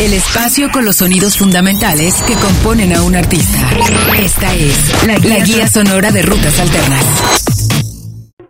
El espacio con los sonidos fundamentales que componen a un artista. Esta es la, la guía sonora de rutas alternas.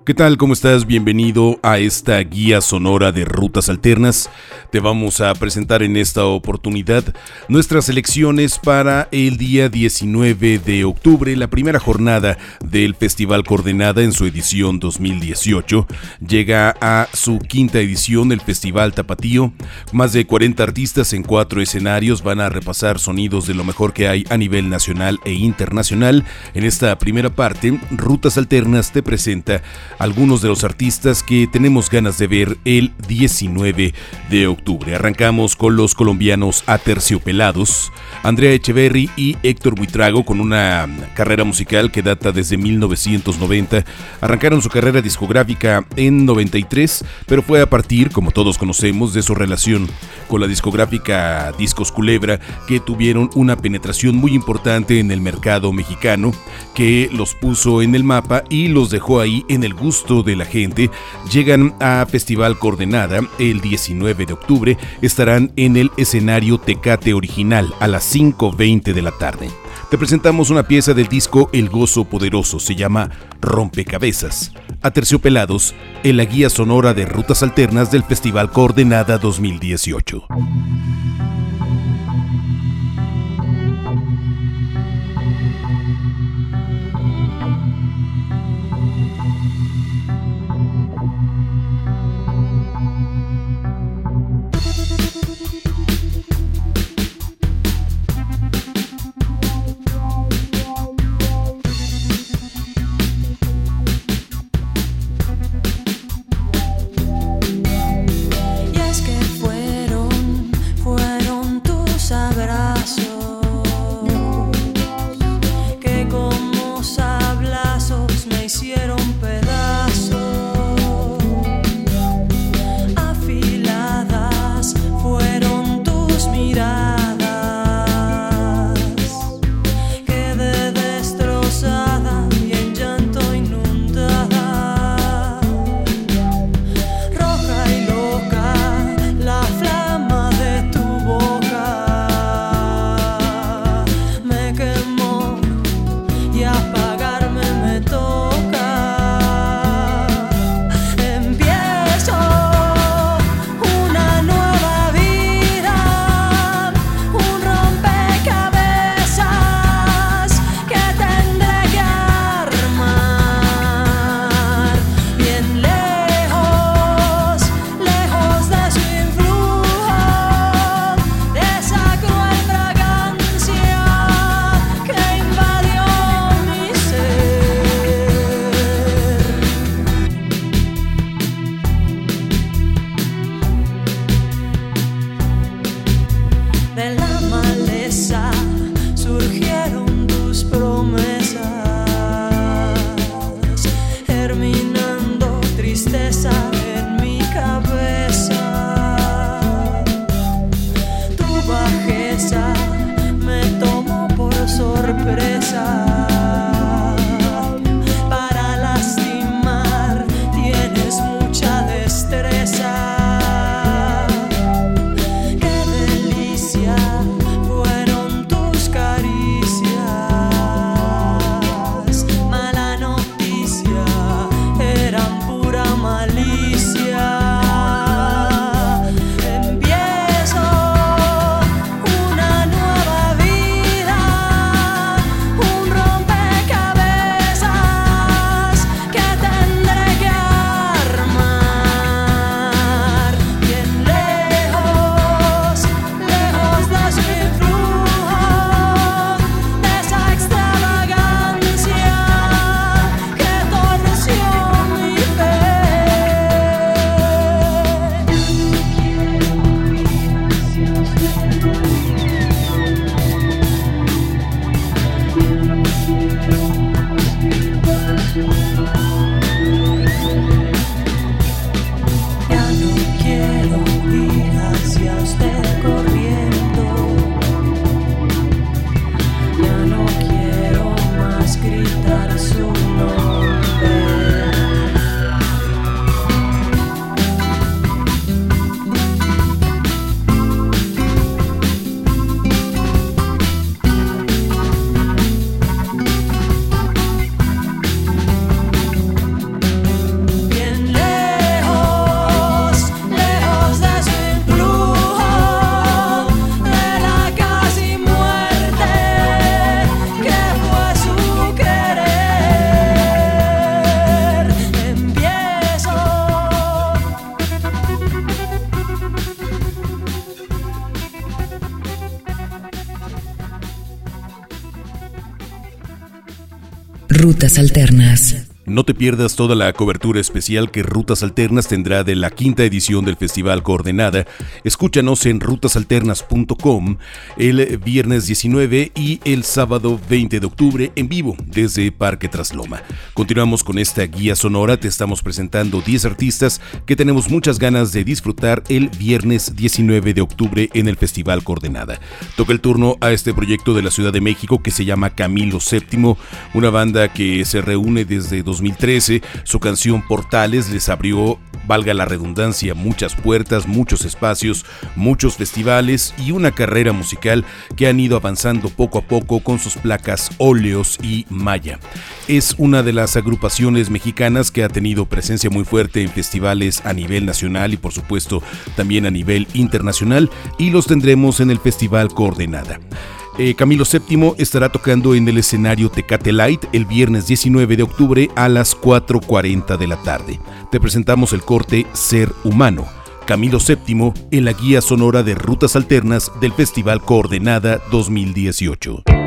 ¿Qué tal? ¿Cómo estás? Bienvenido a esta guía sonora de rutas alternas. Te vamos a presentar en esta oportunidad nuestras elecciones para el día 19 de octubre, la primera jornada del Festival Coordenada en su edición 2018. Llega a su quinta edición el Festival Tapatío. Más de 40 artistas en cuatro escenarios van a repasar sonidos de lo mejor que hay a nivel nacional e internacional. En esta primera parte, Rutas Alternas te presenta algunos de los artistas que tenemos ganas de ver el 19 de octubre. Arrancamos con los colombianos Aterciopelados, Andrea Echeverry y Héctor Buitrago con una carrera musical que data desde 1990. Arrancaron su carrera discográfica en 93, pero fue a partir, como todos conocemos, de su relación con la discográfica Discos Culebra que tuvieron una penetración muy importante en el mercado mexicano que los puso en el mapa y los dejó ahí en el gusto de la gente. Llegan a Festival Coordenada el 19 de octubre, estarán en el escenario Tecate Original a las 5.20 de la tarde. Te presentamos una pieza del disco El Gozo Poderoso, se llama Rompecabezas. A Terciopelados, en la guía sonora de rutas alternas del Festival Coordenada 2018. Alternas. No te pierdas toda la cobertura especial que Rutas Alternas tendrá de la quinta edición del Festival Coordenada. Escúchanos en rutasalternas.com el viernes 19 y el sábado 20 de octubre en vivo desde Parque Trasloma. Continuamos con esta guía sonora, te estamos presentando 10 artistas que tenemos muchas ganas de disfrutar el viernes 19 de octubre en el Festival Coordenada. Toca el turno a este proyecto de la Ciudad de México que se llama Camilo VII, una banda que se reúne desde 2013. Su canción Portales les abrió, valga la redundancia, muchas puertas, muchos espacios, muchos festivales y una carrera musical que han ido avanzando poco a poco con sus placas óleos y maya. Es una de las agrupaciones mexicanas que ha tenido presencia muy fuerte en festivales a nivel nacional y por supuesto también a nivel internacional y los tendremos en el Festival Coordenada. Eh, Camilo VII estará tocando en el escenario Tecate Light el viernes 19 de octubre a las 4.40 de la tarde. Te presentamos el corte Ser Humano. Camilo VII en la guía sonora de rutas alternas del Festival Coordenada 2018.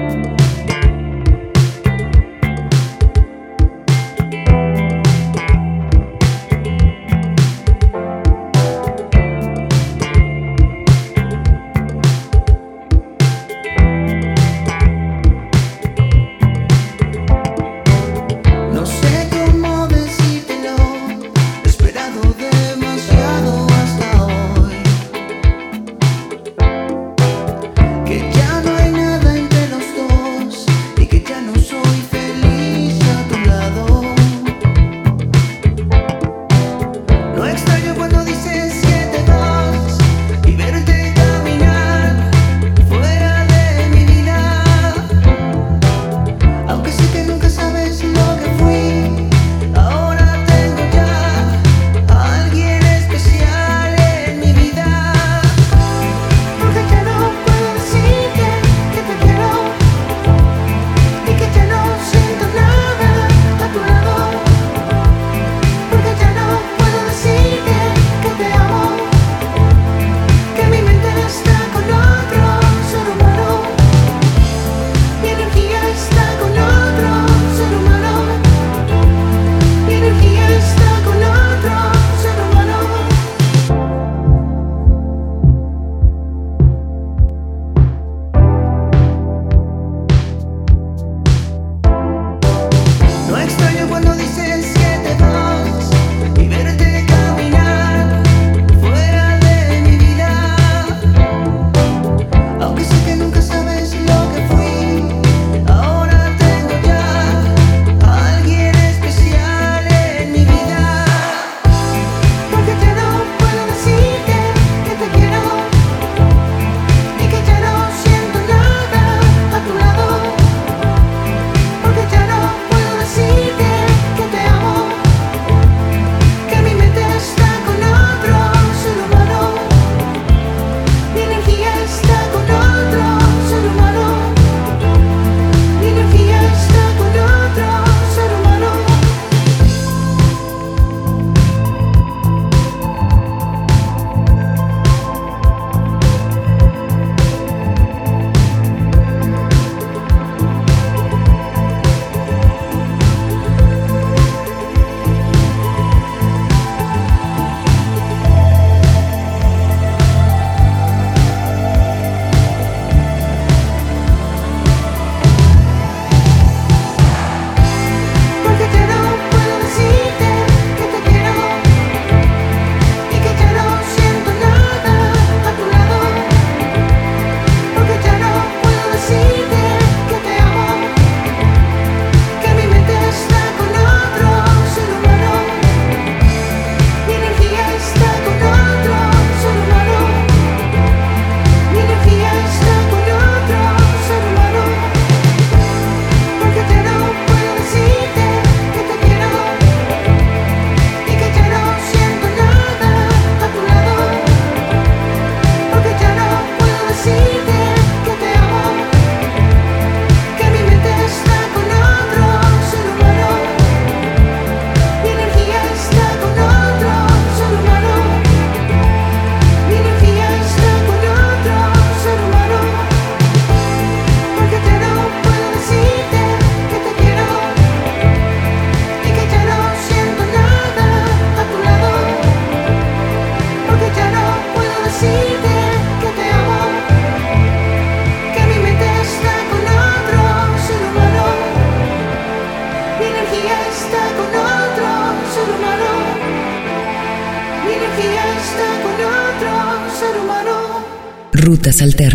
Rutas Alternas.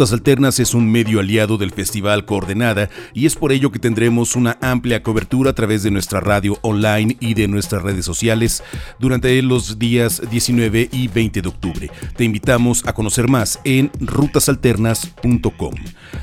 Rutas Alternas es un medio aliado del Festival Coordenada y es por ello que tendremos una amplia cobertura a través de nuestra radio online y de nuestras redes sociales durante los días 19 y 20 de octubre. Te invitamos a conocer más en rutasalternas.com.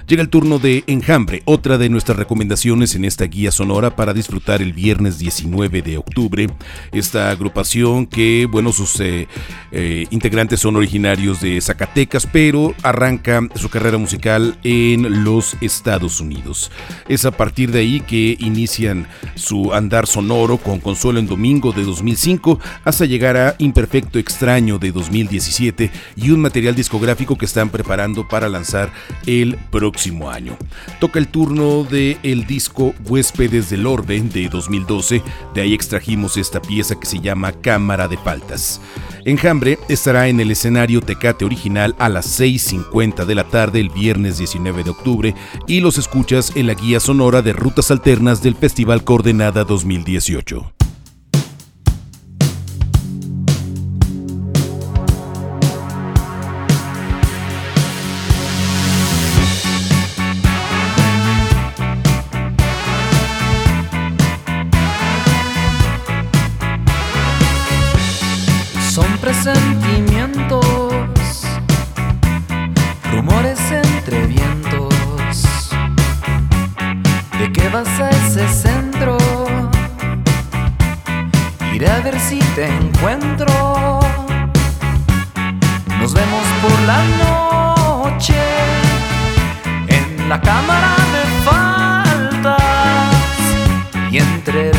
Llega el turno de Enjambre, otra de nuestras recomendaciones en esta guía sonora para disfrutar el viernes 19 de octubre. Esta agrupación que, bueno, sus eh, eh, integrantes son originarios de Zacatecas, pero arranca su carrera musical en los Estados Unidos. Es a partir de ahí que inician su andar sonoro con Consuelo en Domingo de 2005 hasta llegar a Imperfecto Extraño de 2017 y un material discográfico que están preparando para lanzar el próximo año. Toca el turno del el disco Huéspedes del Orbe de 2012, de ahí extrajimos esta pieza que se llama Cámara de Paltas. Enjambre estará en el escenario Tecate original a las 6.50 de la tarde el viernes 19 de octubre y los escuchas en la guía sonora de rutas alternas del Festival Coordenada 2018. Rutas Alternas. Todos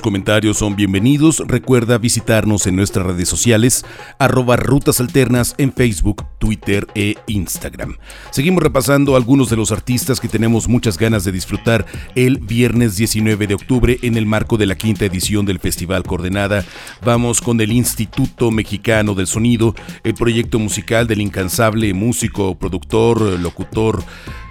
tus comentarios son bienvenidos. Recuerda visitarnos en nuestras redes sociales, arroba Rutas Alternas en Facebook, Twitter e Instagram. Seguimos repasando algunos de los artistas que tenemos muchas ganas de disfrutar el viernes 19 de octubre en el marco de la quinta edición del Festival Coordenada. Vamos con el Instituto Mexicano del Sonido, el proyecto musical del incansable músico, productor, locutor,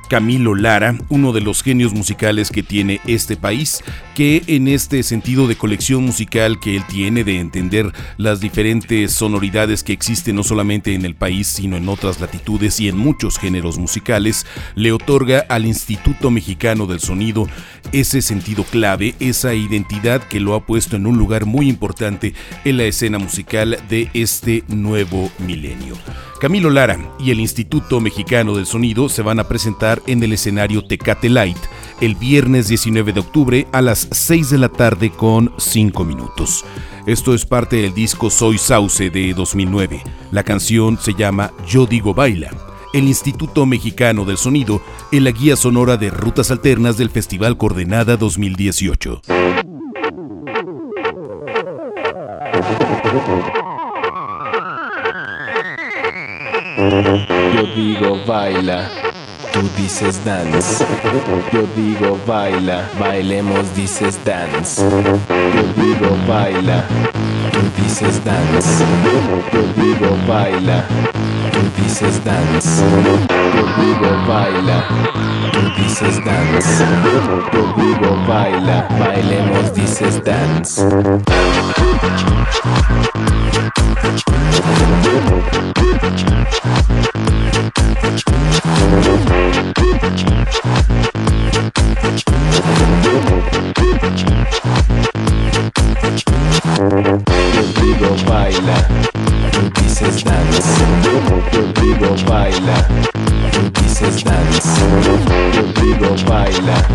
Camilo Lara, uno de los genios musicales que tiene este país, que en este sentido de colección musical que él tiene, de entender las diferentes sonoridades que existen no solamente en el país, sino en otras latitudes y en muchos géneros musicales, le otorga al Instituto Mexicano del Sonido ese sentido clave, esa identidad que lo ha puesto en un lugar muy importante en la escena musical de este nuevo milenio. Camilo Lara y el Instituto Mexicano del Sonido se van a presentar en el escenario Tecate Light el viernes 19 de octubre a las 6 de la tarde con 5 minutos. Esto es parte del disco Soy Sauce de 2009. La canción se llama Yo Digo Baila. El Instituto Mexicano del Sonido en la guía sonora de rutas alternas del Festival Coordenada 2018. Yo digo baila, tú dices dance. Yo digo baila, bailemos dices dance. Yo digo baila, tú dices dance. Yo digo baila, tú dices dance. Yo digo baila, tú dices dance. Yo digo baila, bailemos dices dance. Baila, tú dices dance. Yo digo baila,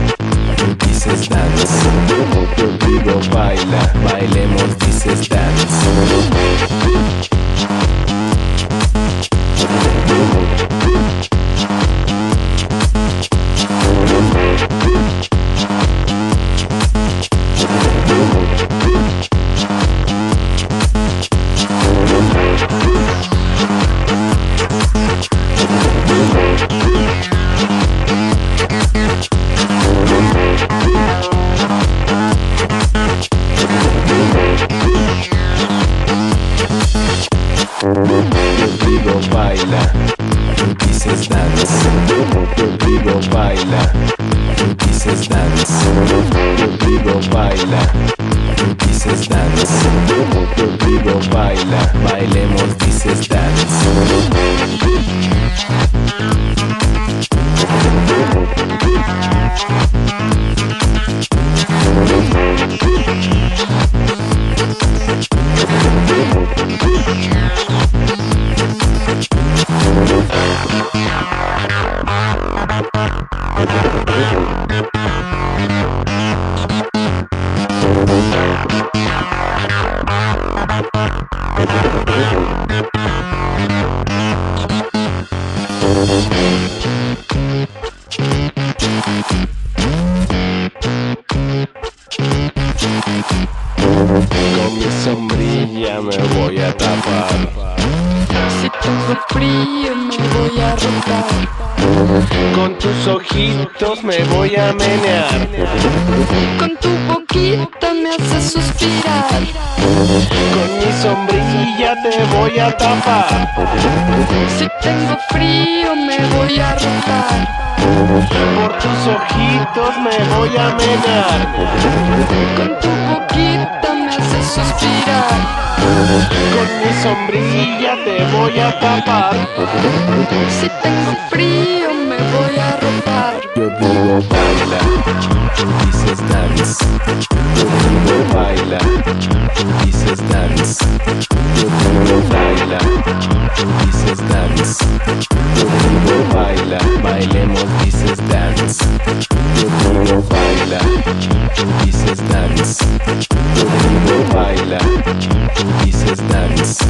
Si tengo frío me voy a rotar. Por tus ojitos me voy a menear. Con tu boquita me haces suspirar. Con mi sombrilla te voy a tapar. Si tengo frío me voy a rotar. Yo digo baila, dices dance. Yo digo baila, dices dance. Yo digo baila, dices dance. Yo digo baila, bailemos dices dance. Yo digo baila, dices dance. Yo digo baila, dices dance.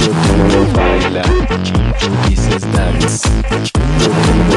Yo digo baila, dices dance. Yo digo baila,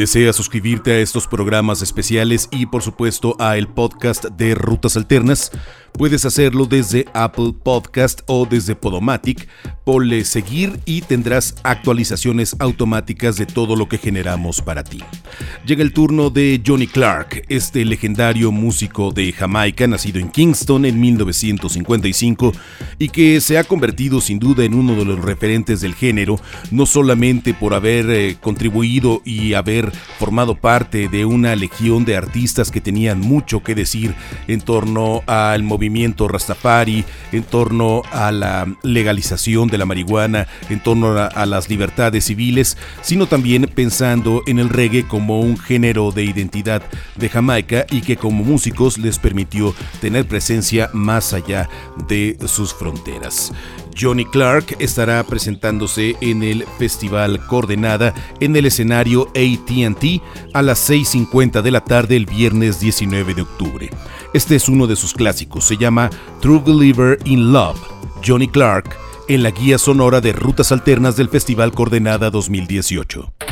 deseas suscribirte a estos programas especiales y por supuesto a el podcast de Rutas Alternas, puedes hacerlo desde Apple Podcast o desde Podomatic. Ponle seguir y tendrás actualizaciones automáticas de todo lo que generamos para ti. Llega el turno de Johnny Clark, este legendario músico de Jamaica, nacido en Kingston en 1955 y que se ha convertido sin duda en uno de los referentes del género, no solamente por haber eh, contribuido y haber formado parte de una legión de artistas que tenían mucho que decir en torno al movimiento Rastafari, en torno a la legalización de la marihuana, en torno a, a las libertades civiles, sino también pensando en el reggae como un género de identidad de Jamaica y que como músicos les permitió tener presencia más allá de sus fronteras. Johnny Clark estará presentándose en el Festival Coordenada en el escenario ATT a las 6.50 de la tarde el viernes 19 de octubre. Este es uno de sus clásicos, se llama True Believer in Love. Johnny Clark en la guía sonora de rutas alternas del Festival Coordenada 2018.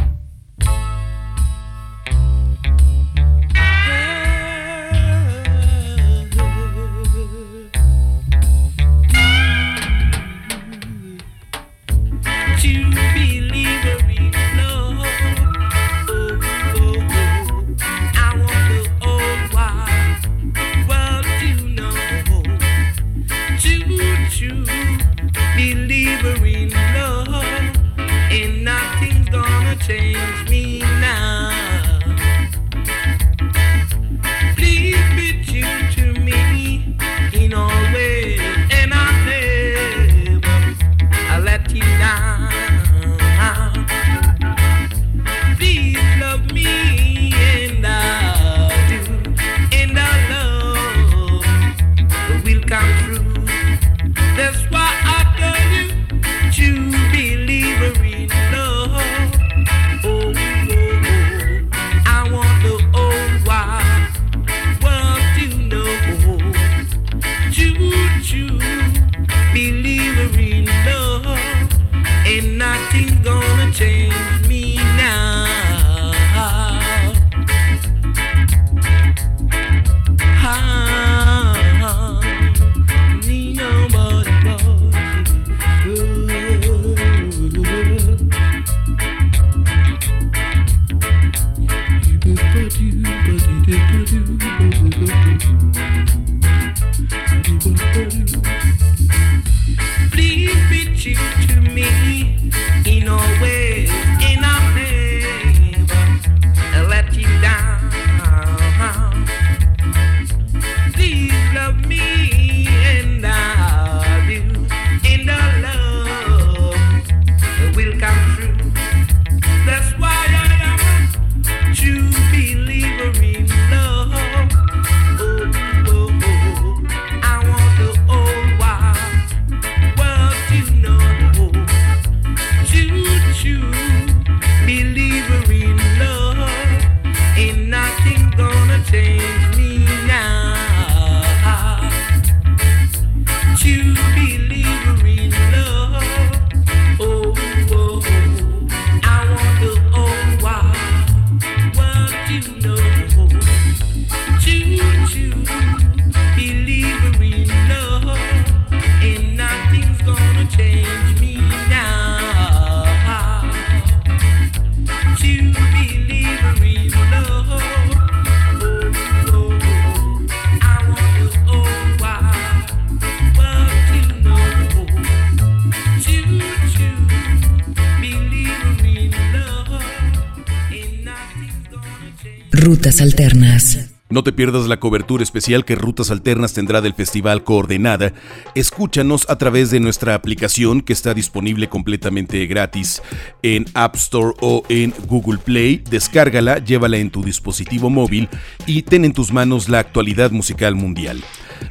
No te pierdas la cobertura especial que Rutas Alternas tendrá del Festival Coordenada. Escúchanos a través de nuestra aplicación que está disponible completamente gratis en App Store o en Google Play. Descárgala, llévala en tu dispositivo móvil y ten en tus manos la actualidad musical mundial.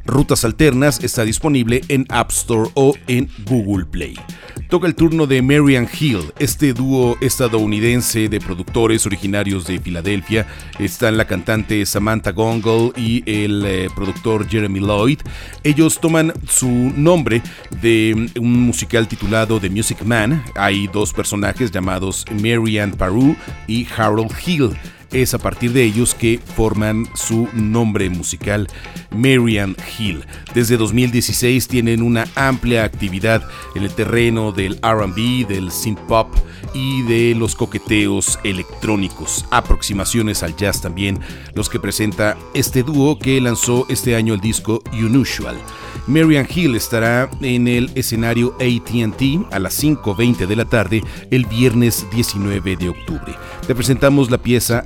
Rutas Alternas está disponible en App Store o en Google Play. Toca el turno de Marian Hill, este dúo estadounidense de productores originarios de Filadelfia. Están la cantante Samantha Gongle y el eh, productor Jeremy Lloyd. Ellos toman su nombre de un musical titulado The Music Man. Hay dos personajes llamados Marian Paroo y Harold Hill es a partir de ellos que forman su nombre musical, Marian Hill. Desde 2016 tienen una amplia actividad en el terreno del RB, del synth pop y de los coqueteos electrónicos, aproximaciones al jazz también, los que presenta este dúo que lanzó este año el disco Unusual. Marian Hill estará en el escenario ATT a las 5.20 de la tarde el viernes 19 de octubre. Te presentamos la pieza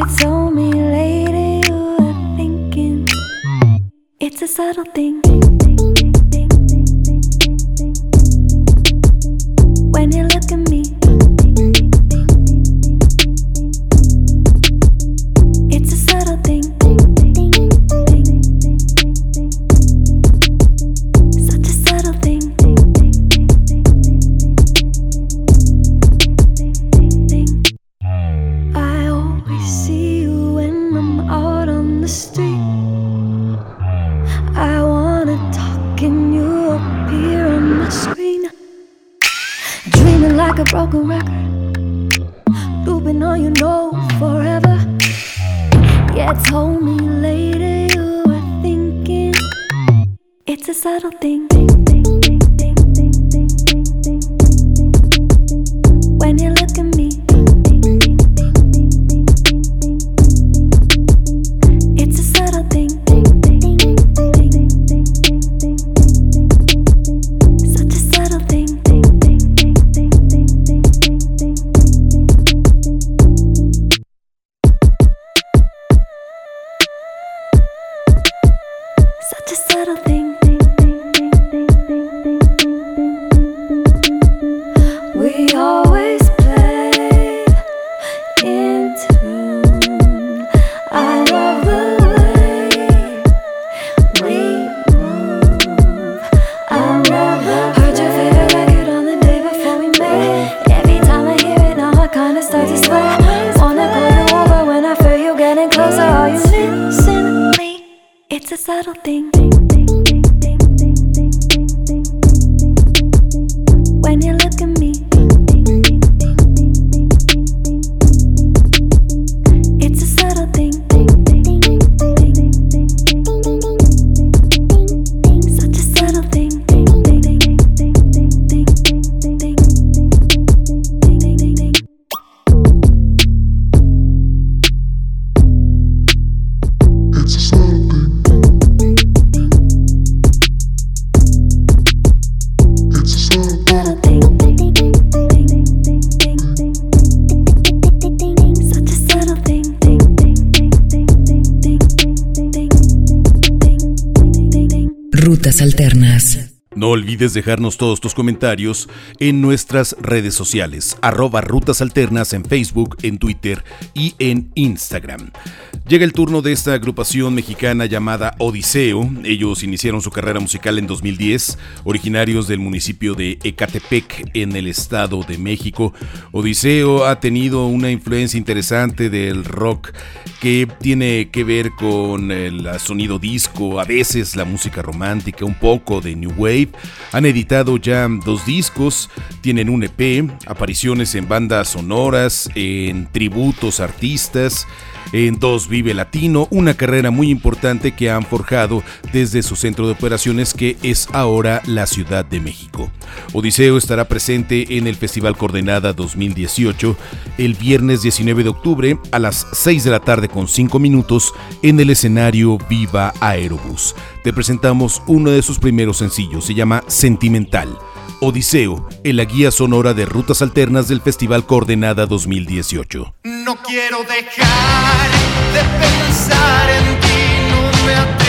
told me later you were thinking. It's a subtle thing. you appear on my screen. Dreaming like a broken record, looping on you know forever. Yeah, told me later you were thinking it's a subtle thing. alternas olvides dejarnos todos tus comentarios en nuestras redes sociales, arroba Rutas Alternas en Facebook, en Twitter y en Instagram. Llega el turno de esta agrupación mexicana llamada Odiseo. Ellos iniciaron su carrera musical en 2010, originarios del municipio de Ecatepec en el Estado de México. Odiseo ha tenido una influencia interesante del rock que tiene que ver con el sonido disco, a veces la música romántica, un poco de New Wave. Han editado ya dos discos, tienen un EP, apariciones en bandas sonoras, en tributos artistas en Dos Vive Latino, una carrera muy importante que han forjado desde su centro de operaciones que es ahora la Ciudad de México. Odiseo estará presente en el Festival Coordenada 2018 el viernes 19 de octubre a las 6 de la tarde con 5 minutos en el escenario Viva Aerobús. Te presentamos uno de sus primeros sencillos, se llama Sentimental. Odiseo, en la guía sonora de rutas alternas del Festival Coordenada 2018. No quiero dejar de pensar en ti, no me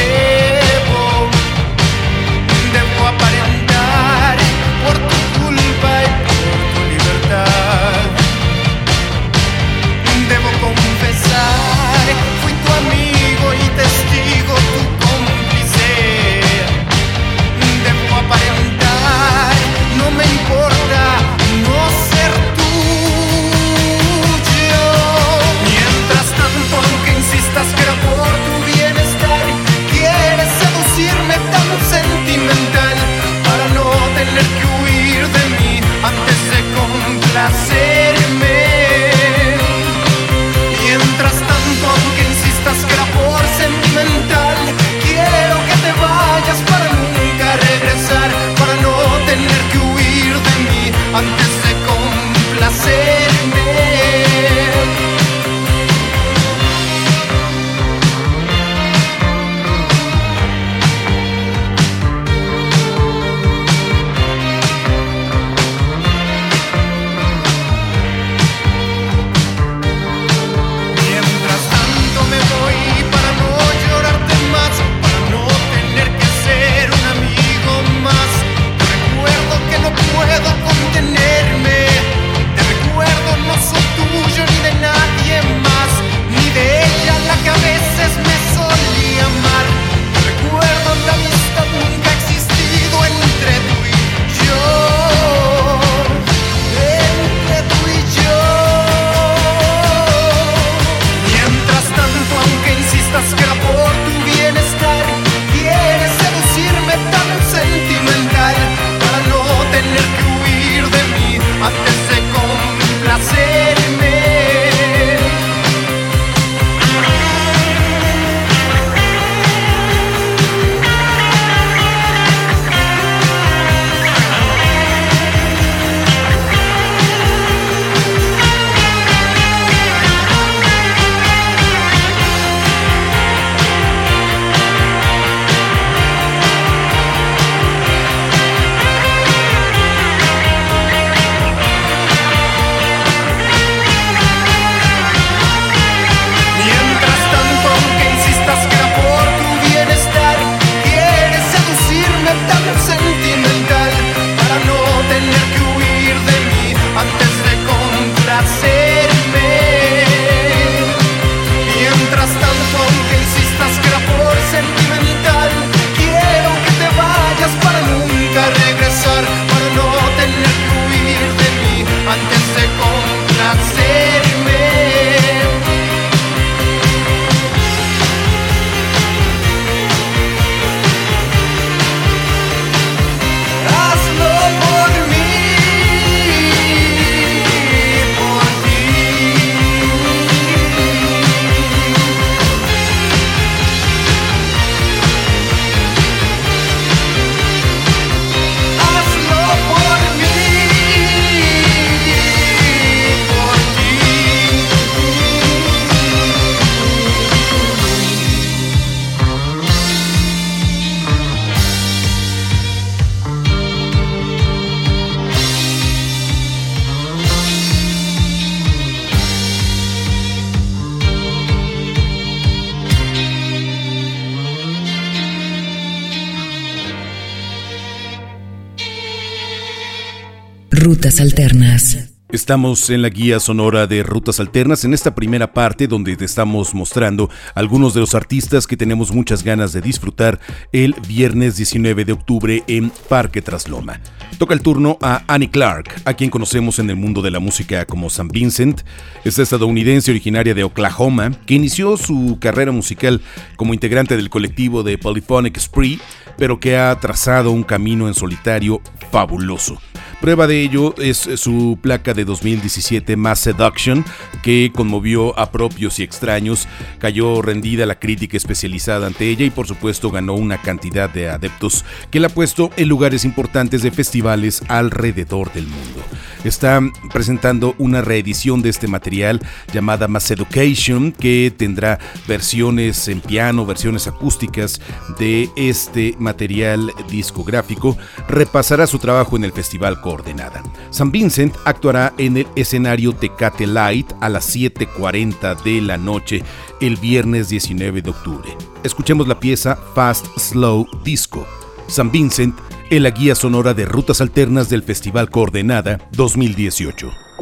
Alternas. Estamos en la guía sonora de Rutas Alternas en esta primera parte donde te estamos mostrando algunos de los artistas que tenemos muchas ganas de disfrutar el viernes 19 de octubre en Parque Trasloma. Toca el turno a Annie Clark, a quien conocemos en el mundo de la música como San Vincent. Esta estadounidense originaria de Oklahoma que inició su carrera musical como integrante del colectivo de Polyphonic Spree, pero que ha trazado un camino en solitario fabuloso. Prueba de ello es su placa de 2017 Mass Seduction, que conmovió a propios y extraños, cayó rendida la crítica especializada ante ella y por supuesto ganó una cantidad de adeptos que la ha puesto en lugares importantes de festivales alrededor del mundo. Está presentando una reedición de este material llamada Mass Education, que tendrá versiones en piano, versiones acústicas de este material discográfico. Repasará su trabajo en el Festival Coordenada. San Vincent actuará en el escenario Tecate Light a las 7.40 de la noche el viernes 19 de octubre. Escuchemos la pieza Fast Slow Disco. San Vincent en la guía sonora de rutas alternas del Festival Coordenada 2018.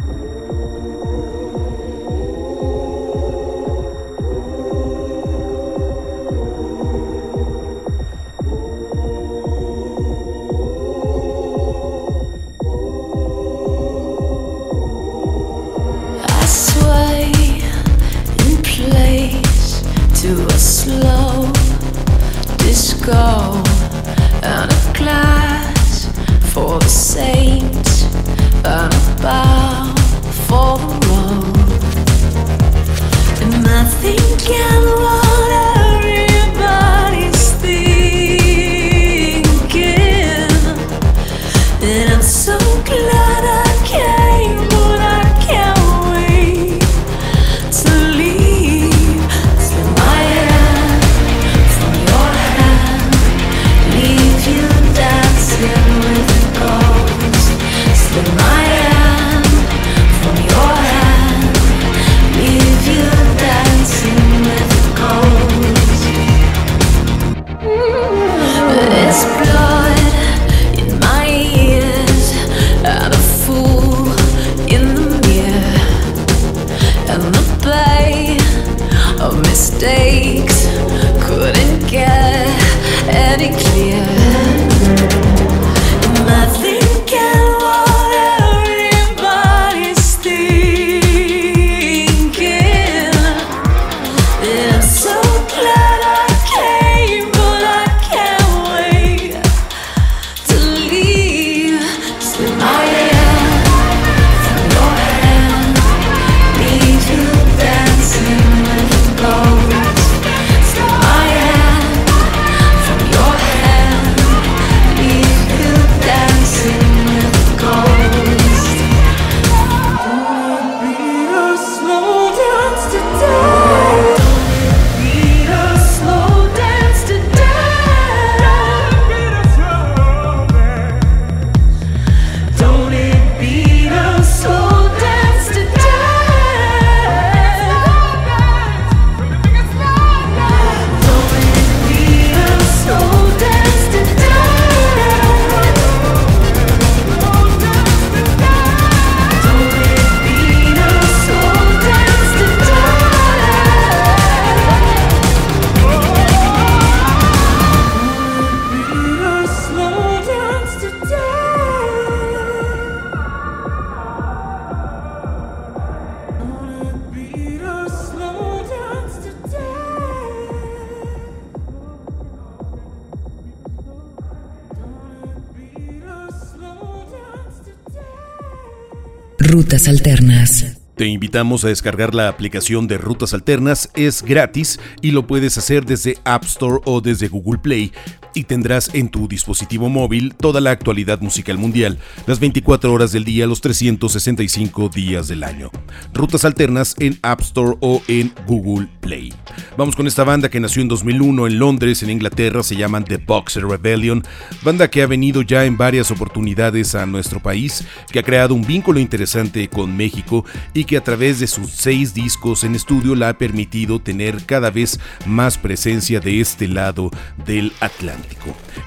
Rutas Alternas. Te invitamos a descargar la aplicación de Rutas Alternas, es gratis y lo puedes hacer desde App Store o desde Google Play y tendrás en tu dispositivo móvil toda la actualidad musical mundial, las 24 horas del día, los 365 días del año. Rutas Alternas en App Store o en Google Play. Vamos con esta banda que nació en 2001 en Londres, en Inglaterra, se llaman The Boxer Rebellion, banda que ha venido ya en varias oportunidades a nuestro país, que ha creado un vínculo interesante con México y que a través de sus seis discos en estudio la ha permitido tener cada vez más presencia de este lado del Atlántico.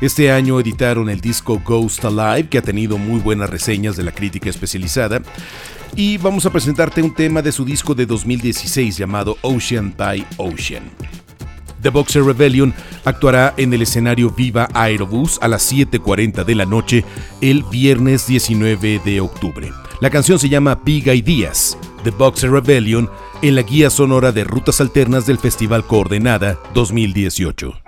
Este año editaron el disco Ghost Alive, que ha tenido muy buenas reseñas de la crítica especializada. Y vamos a presentarte un tema de su disco de 2016 llamado Ocean by Ocean. The Boxer Rebellion actuará en el escenario Viva Aerobús a las 7.40 de la noche el viernes 19 de octubre. La canción se llama Big Ideas, The Boxer Rebellion, en la guía sonora de rutas alternas del Festival Coordenada 2018.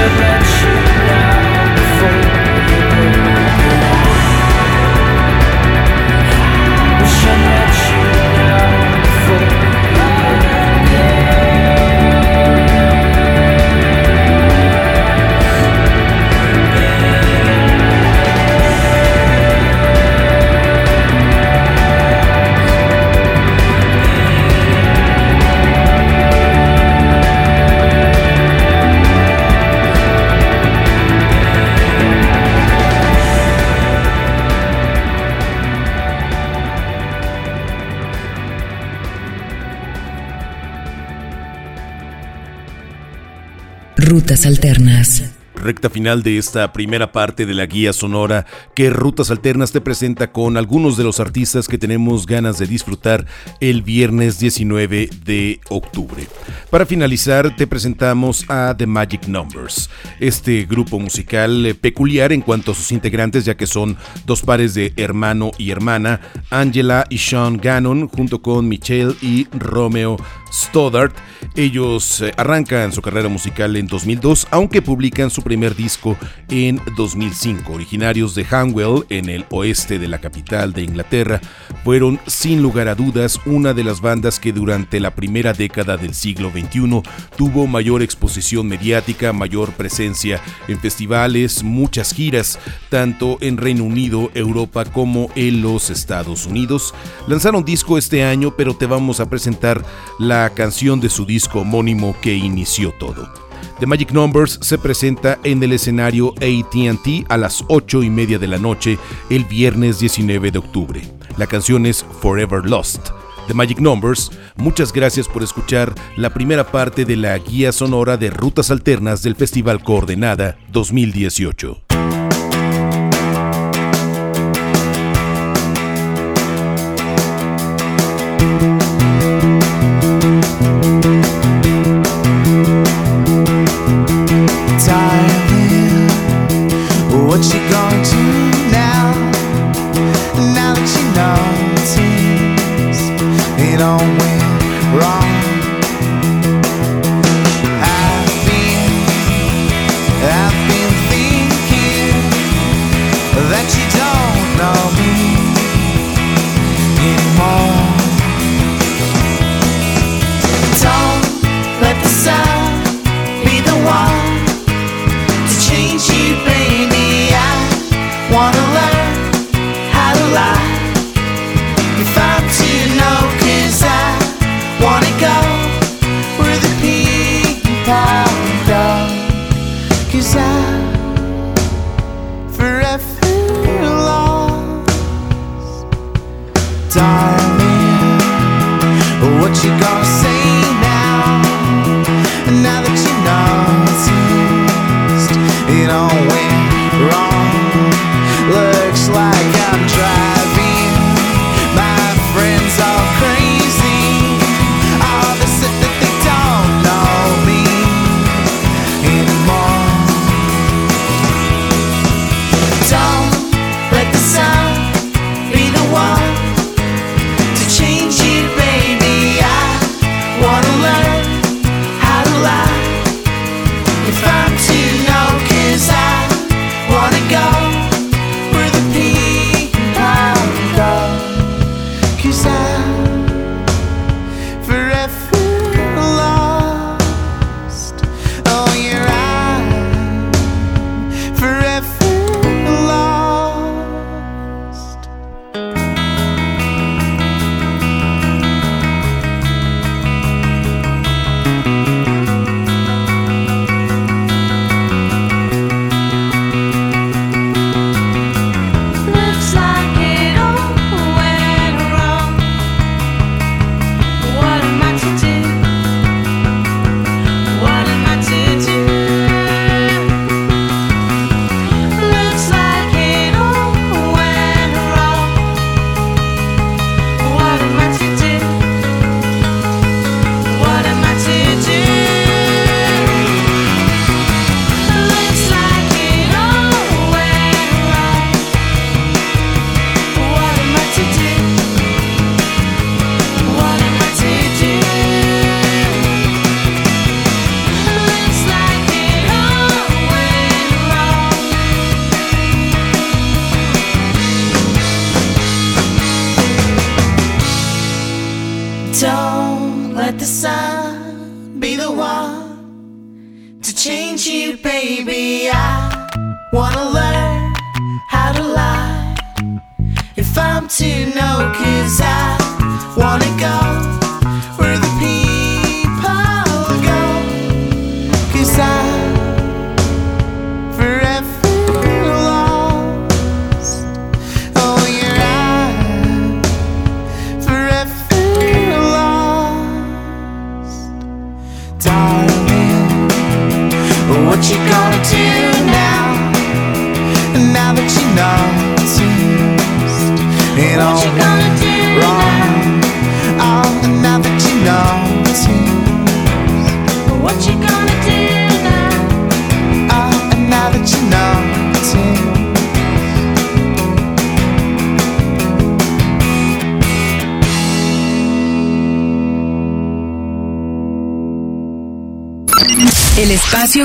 should Alternas. Recta final de esta primera parte de la guía sonora que Rutas Alternas te presenta con algunos de los artistas que tenemos ganas de disfrutar el viernes 19 de octubre. Para finalizar te presentamos a The Magic Numbers, este grupo musical eh, peculiar en cuanto a sus integrantes ya que son dos pares de hermano y hermana, Angela y Sean Gannon junto con Michelle y Romeo Stoddart. Ellos eh, arrancan su carrera musical en 2002, aunque publican su primer disco en 2005. Originarios de Hanwell, en el oeste de la capital de Inglaterra, fueron sin lugar a dudas una de las bandas que durante la primera década del siglo XXI tuvo mayor exposición mediática, mayor presencia en festivales, muchas giras, tanto en Reino Unido, Europa como en los Estados Unidos. Lanzaron disco este año, pero te vamos a presentar la canción de su disco homónimo que inició todo. The Magic Numbers se presenta en el escenario ATT a las 8 y media de la noche el viernes 19 de octubre. La canción es Forever Lost. The Magic Numbers, muchas gracias por escuchar la primera parte de la guía sonora de rutas alternas del Festival Coordenada 2018.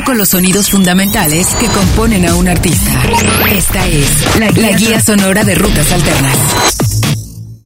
con los sonidos fundamentales que componen a un artista. Esta es la guía, la guía sonora de Rutas Alternas.